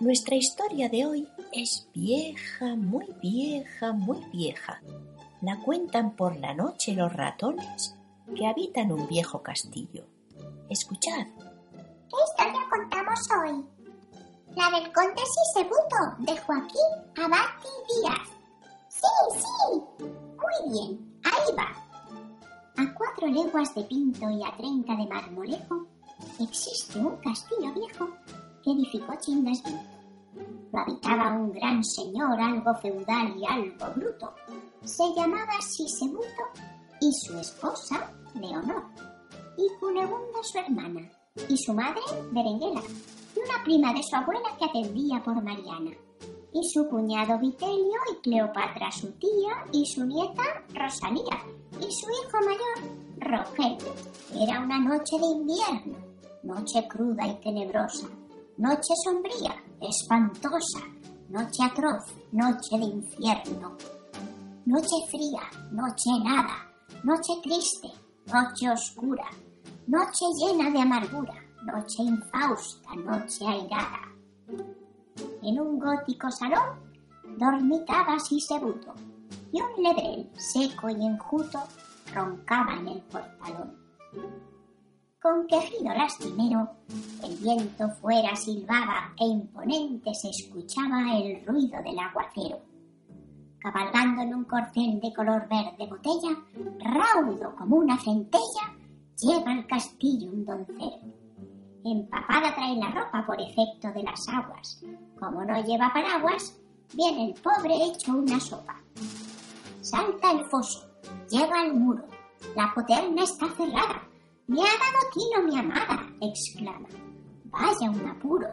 Nuestra historia de hoy es vieja, muy vieja, muy vieja. La cuentan por la noche los ratones que habitan un viejo castillo. Escuchad. ¿Qué historia contamos hoy? La del conde Sisebuto de Joaquín Abati Díaz. Sí, sí. Muy bien, ahí va. A cuatro leguas de Pinto y a treinta de Marmolejo existe un castillo viejo edificó Chingasville. Lo habitaba un gran señor algo feudal y algo bruto. Se llamaba Sisebuto y su esposa Leonor, y Cunegunda su hermana, y su madre Berenguela, y una prima de su abuela que atendía por Mariana, y su cuñado Vitelio y Cleopatra su tía, y su nieta Rosalía, y su hijo mayor Rogelio. Era una noche de invierno, noche cruda y tenebrosa, noche sombría, espantosa, noche atroz, noche de infierno, noche fría, noche helada, noche triste, noche oscura, noche llena de amargura, noche infausta, noche airada. En un gótico salón dormitaba Sisebuto y un lebrel seco y enjuto roncaba en el portalón. Con quejido lastimero, el viento fuera silbaba e imponente se escuchaba el ruido del aguacero. Cabalgando en un corcel de color verde botella, raudo como una centella, lleva al castillo un doncel. Empapada trae la ropa por efecto de las aguas. Como no lleva paraguas, viene el pobre hecho una sopa. Salta el foso, llega al muro. La poterna está cerrada. Me ha dado tino mi amada, exclama. Vaya un apuro.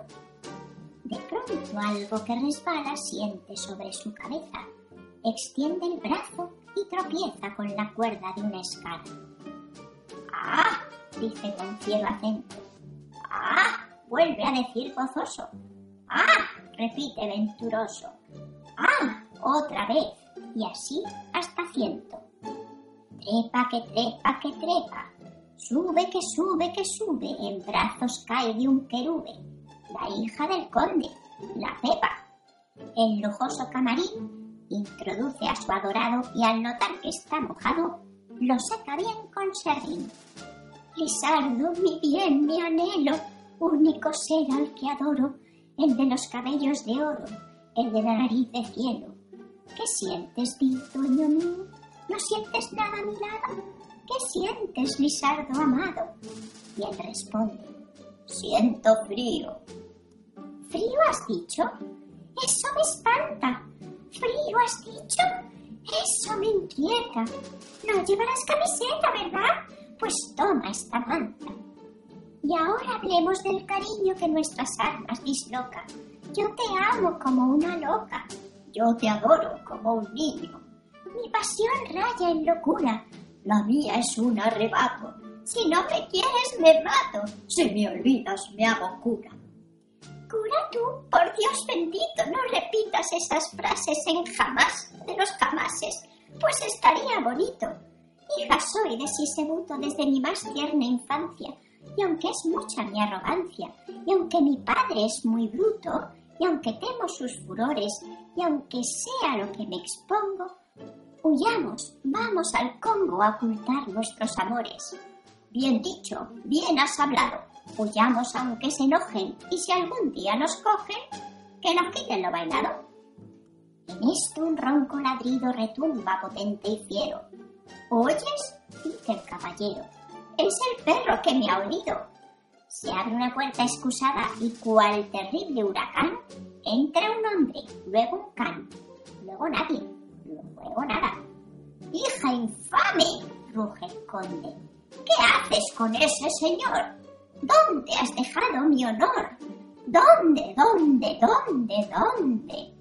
De pronto algo que resbala siente sobre su cabeza. Extiende el brazo y tropieza con la cuerda de una escala. ¡Ah! dice con fiero acento. ¡Ah! vuelve a decir gozoso. ¡Ah! repite venturoso. ¡Ah! otra vez. Y así hasta ciento. Trepa que trepa que trepa. Sube que sube que sube. En brazos cae de un querube. La hija del conde, la Pepa. El lujoso camarín introduce a su adorado y al notar que está mojado, lo seca bien con serrín. Lisardo, mi bien, mi anhelo, único ser al que adoro, el de los cabellos de oro, el de la nariz de cielo. ¿Qué sientes, dueño mío? ¿No sientes nada a mi lado? ¿Qué sientes, Lisardo amado? Y él responde, siento frío. ¿Frío has dicho? Eso me espanta. ¿Frío has dicho? Eso me inquieta. No llevarás camiseta, ¿verdad? Pues toma esta manta. Y ahora hablemos del cariño que nuestras almas dislocan. Yo te amo como una loca. Yo te adoro como un niño. Mi pasión raya en locura. La mía es un arrebato. Si no me quieres, me mato. Si me olvidas, me hago cura. Cura tú, por Dios bendito, no repitas esas frases en jamás de los jamases, pues estaría bonito. Hija soy de Sisebuto desde mi más tierna infancia, y aunque es mucha mi arrogancia, y aunque mi padre es muy bruto, y aunque temo sus furores, y aunque sea lo que me expongo, huyamos, vamos al Congo a ocultar nuestros amores. Bien dicho, bien has hablado. Huyamos aunque se enojen, y si algún día nos cogen, que nos quiten lo bailado. En esto un ronco ladrido retumba potente y fiero. ¿Oyes? dice el caballero. Es el perro que me ha olido. Se abre una puerta excusada y cual terrible huracán entra un hombre, luego un can, luego nadie, luego nada. ¡Hija infame! ruge el conde. ¿Qué haces con ese señor? ¿Dónde has dejado mi honor? ¿Dónde, dónde, dónde, dónde?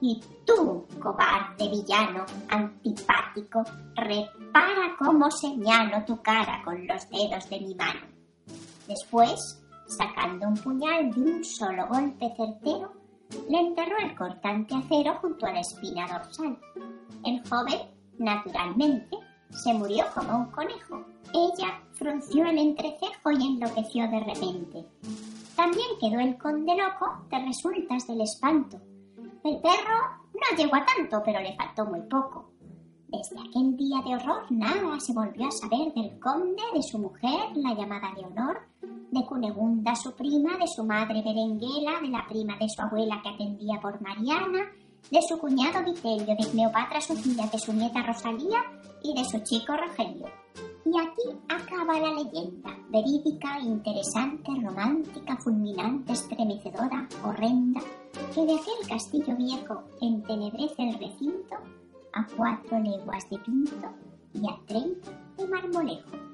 Y tú, cobarde villano, antipático, repara cómo señalo tu cara con los dedos de mi mano. Después, sacando un puñal de un solo golpe certero, le enterró el cortante acero junto a la espina dorsal. El joven, naturalmente, se murió como un conejo. Ella frunció el entrecejo y enloqueció de repente. También quedó el conde loco de resultas del espanto. El perro no llegó a tanto, pero le faltó muy poco. Desde aquel día de horror nada se volvió a saber del conde, de su mujer, la llamada Leonor, de Cunegunda, su prima, de su madre Berenguela, de la prima de su abuela que atendía por Mariana, de su cuñado Vitelio, de Cleopatra Sofía, de su nieta Rosalía y de su chico Rogelio. Y aquí acaba la leyenda, verídica, interesante, romántica, fulminante, estremecedora, horrenda, que de aquel castillo viejo entenebrece el recinto a cuatro leguas de Pinto y a treinta de Marmolejo.